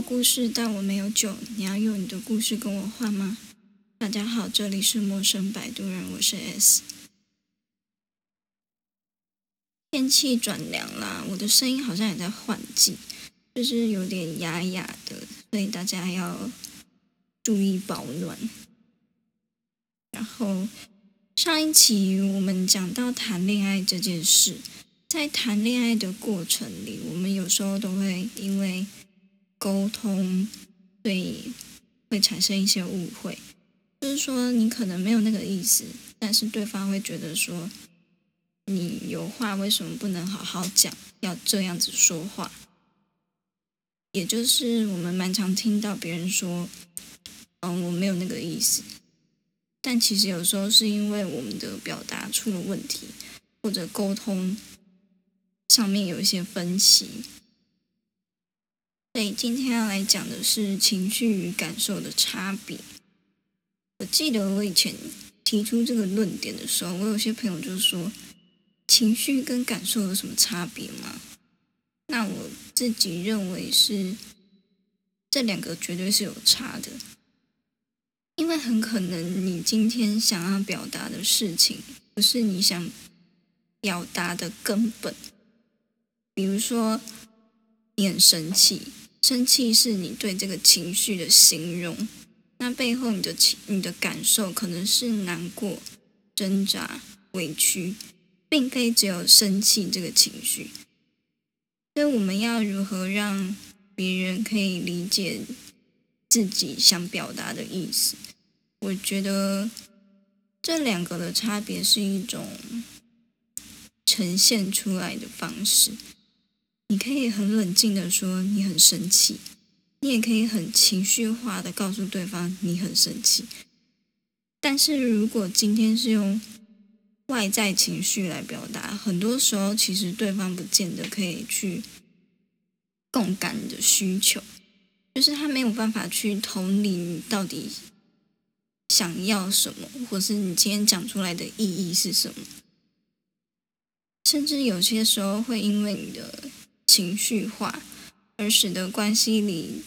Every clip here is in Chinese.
故事，但我没有酒。你要用你的故事跟我换吗？大家好，这里是陌生摆渡人，我是 S。天气转凉啦，我的声音好像也在换季，就是有点哑哑的，所以大家要注意保暖。然后上一期我们讲到谈恋爱这件事，在谈恋爱的过程里，我们有时候都会因为沟通，所以会产生一些误会。就是说，你可能没有那个意思，但是对方会觉得说，你有话为什么不能好好讲，要这样子说话？也就是我们蛮常听到别人说，嗯，我没有那个意思。但其实有时候是因为我们的表达出了问题，或者沟通上面有一些分歧。所以今天要来讲的是情绪与感受的差别。我记得我以前提出这个论点的时候，我有些朋友就说：“情绪跟感受有什么差别吗？”那我自己认为是这两个绝对是有差的，因为很可能你今天想要表达的事情不是你想表达的根本。比如说，你很生气，生气是你对这个情绪的形容。那背后你的情、你的感受可能是难过、挣扎、委屈，并非只有生气这个情绪。所以我们要如何让别人可以理解自己想表达的意思？我觉得这两个的差别是一种呈现出来的方式。你可以很冷静的说你很生气。你也可以很情绪化的告诉对方你很生气，但是如果今天是用外在情绪来表达，很多时候其实对方不见得可以去共感你的需求，就是他没有办法去同理你到底想要什么，或是你今天讲出来的意义是什么，甚至有些时候会因为你的情绪化而使得关系里。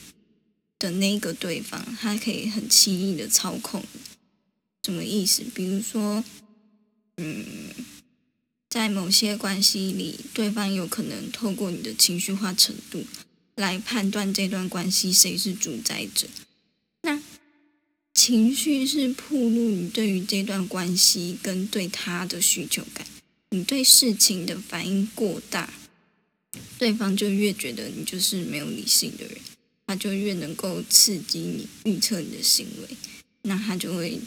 的那个对方，他可以很轻易的操控，什么意思？比如说，嗯，在某些关系里，对方有可能透过你的情绪化程度来判断这段关系谁是主宰者。那情绪是铺露你对于这段关系跟对他的需求感，你对事情的反应过大，对方就越觉得你就是没有理性的人。他就越能够刺激你预测你的行为，那他就会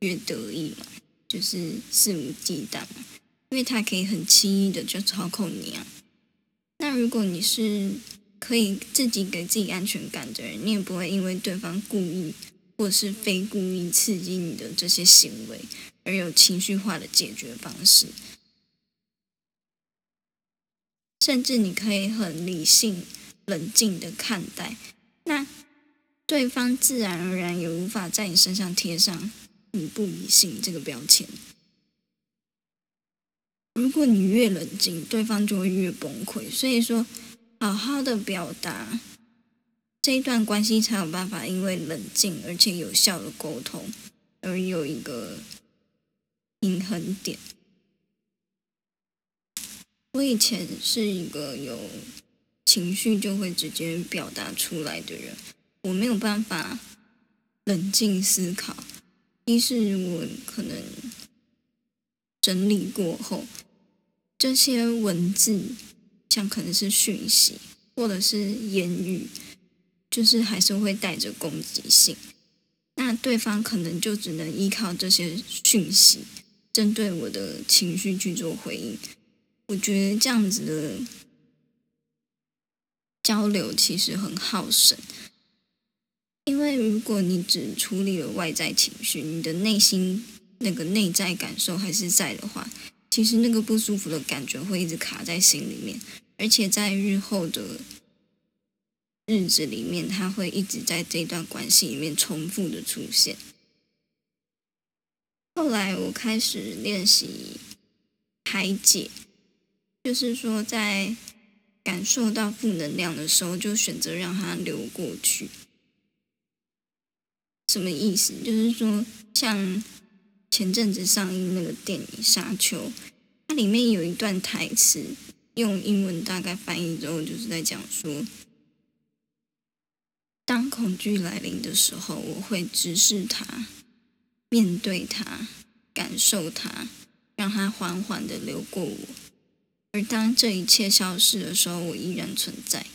越得意嘛，就是肆无忌惮嘛，因为他可以很轻易的就操控你啊。那如果你是可以自己给自己安全感的人，你也不会因为对方故意或是非故意刺激你的这些行为而有情绪化的解决方式，甚至你可以很理性。冷静的看待，那对方自然而然也无法在你身上贴上“你不理性”这个标签。如果你越冷静，对方就会越崩溃。所以说，好好的表达，这一段关系才有办法因为冷静而且有效的沟通，而有一个平衡点。我以前是一个有。情绪就会直接表达出来的人，我没有办法冷静思考。一是我可能整理过后，这些文字像可能是讯息或者是言语，就是还是会带着攻击性。那对方可能就只能依靠这些讯息，针对我的情绪去做回应。我觉得这样子的。交流其实很耗神，因为如果你只处理了外在情绪，你的内心那个内在感受还是在的话，其实那个不舒服的感觉会一直卡在心里面，而且在日后的日子里面，它会一直在这段关系里面重复的出现。后来我开始练习排解，就是说在。感受到负能量的时候，就选择让它流过去。什么意思？就是说，像前阵子上映那个电影《沙丘》，它里面有一段台词，用英文大概翻译之后，就是在讲说，当恐惧来临的时候，我会直视它，面对它，感受它，让它缓缓的流过我。而当这一切消失的时候，我依然存在。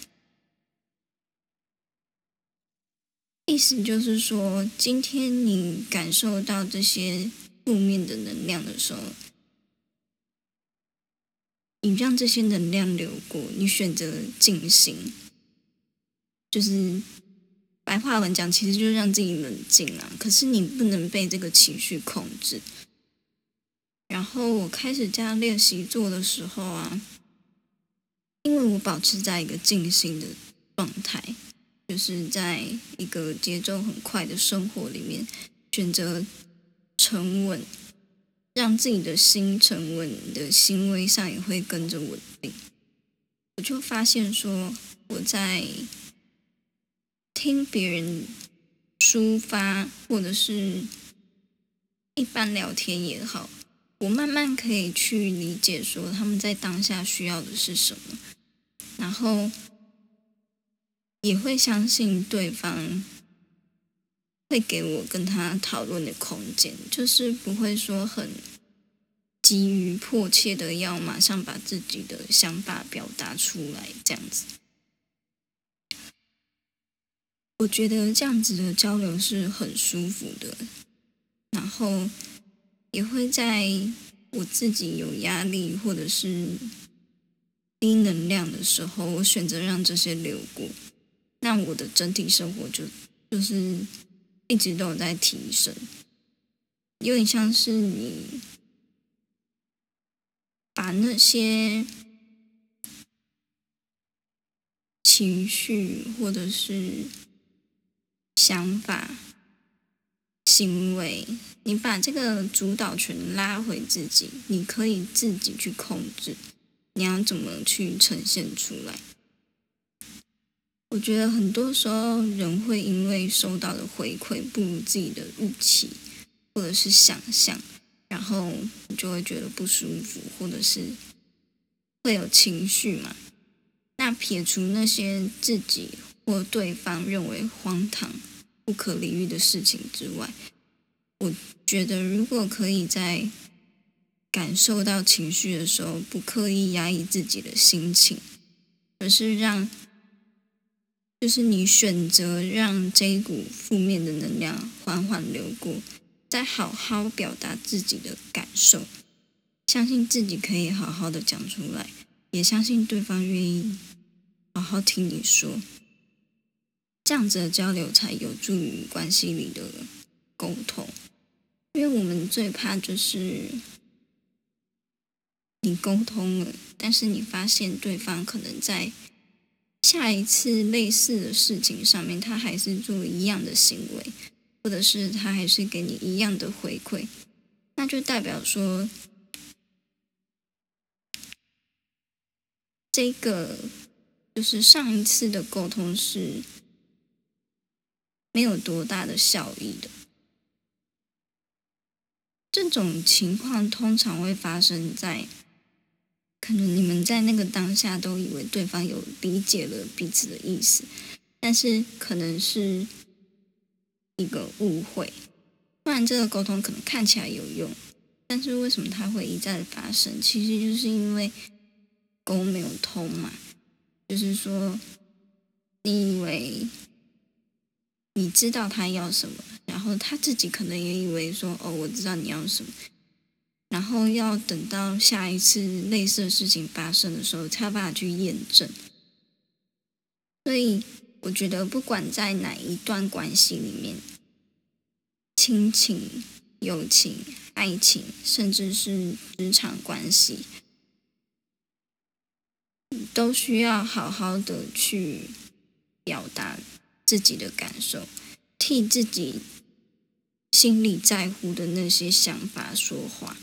意思就是说，今天你感受到这些负面的能量的时候，你让这些能量流过，你选择静心，就是白话文讲，其实就是让自己冷静啊。可是你不能被这个情绪控制。然后我开始这样练习做的时候啊，因为我保持在一个静心的状态，就是在一个节奏很快的生活里面，选择沉稳，让自己的心沉稳，的行为上也会跟着稳定。我就发现说，我在听别人抒发，或者是一般聊天也好。我慢慢可以去理解，说他们在当下需要的是什么，然后也会相信对方会给我跟他讨论的空间，就是不会说很急于迫切的要马上把自己的想法表达出来这样子。我觉得这样子的交流是很舒服的，然后。也会在我自己有压力或者是低能量的时候，我选择让这些流过，那我的整体生活就就是一直都有在提升，有点像是你把那些情绪或者是想法。行为，你把这个主导权拉回自己，你可以自己去控制，你要怎么去呈现出来？我觉得很多时候人会因为收到的回馈不如自己的预期，或者是想象，然后你就会觉得不舒服，或者是会有情绪嘛。那撇除那些自己或对方认为荒唐。不可理喻的事情之外，我觉得如果可以在感受到情绪的时候，不刻意压抑自己的心情，而是让，就是你选择让这一股负面的能量缓缓流过，再好好表达自己的感受，相信自己可以好好的讲出来，也相信对方愿意好好听你说。这样子的交流才有助于关系里的沟通，因为我们最怕就是你沟通了，但是你发现对方可能在下一次类似的事情上面，他还是做一样的行为，或者是他还是给你一样的回馈，那就代表说这个就是上一次的沟通是。没有多大的效益的，这种情况通常会发生在可能你们在那个当下都以为对方有理解了彼此的意思，但是可能是一个误会，不然这个沟通可能看起来有用，但是为什么它会一再的发生？其实就是因为沟没有通嘛，就是说你以为。你知道他要什么，然后他自己可能也以为说：“哦，我知道你要什么。”然后要等到下一次类似的事情发生的时候，才有办法去验证。所以，我觉得不管在哪一段关系里面，亲情、友情、爱情，甚至是职场关系，都需要好好的去表达。自己的感受，替自己心里在乎的那些想法说话。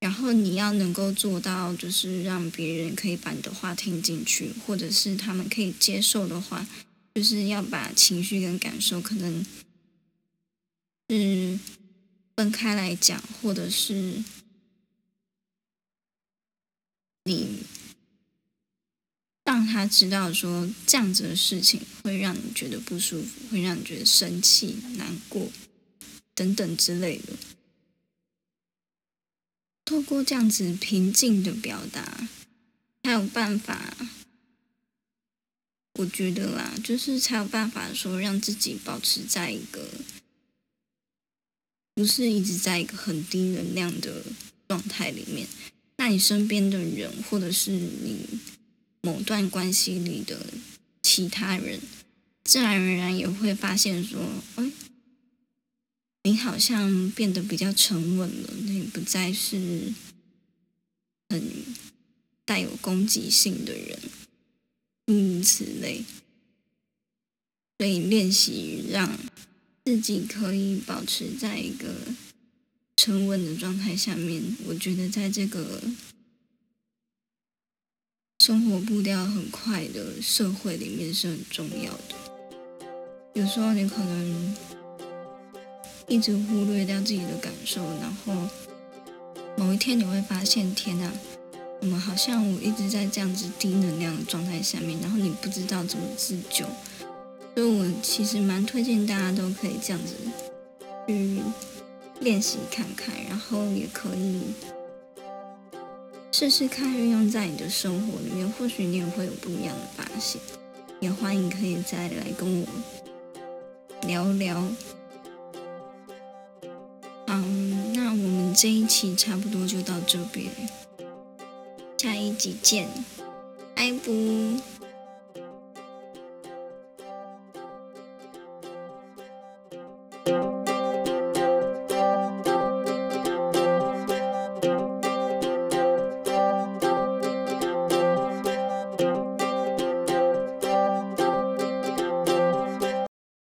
然后你要能够做到，就是让别人可以把你的话听进去，或者是他们可以接受的话，就是要把情绪跟感受可能是分开来讲，或者是你让他知道说这样子的事情会让你觉得不舒服，会让你觉得生气、难过等等之类的。透过这样子平静的表达，才有办法。我觉得啦，就是才有办法说让自己保持在一个不是一直在一个很低能量的状态里面。那你身边的人，或者是你某段关系里的其他人，自然而然也会发现说，哎。你好像变得比较沉稳了，你不再是很带有攻击性的人，诸如此类。所以练习让自己可以保持在一个沉稳的状态下面，我觉得在这个生活步调很快的社会里面是很重要的。有时候你可能。一直忽略掉自己的感受，然后某一天你会发现，天哪，我们好像我一直在这样子低能量的状态下面，然后你不知道怎么自救，所以我其实蛮推荐大家都可以这样子去练习看看，然后也可以试试看运用在你的生活里面，或许你也会有不一样的发现。也欢迎可以再来跟我聊聊。嗯，那我们这一期差不多就到这边，下一集见，拜拜。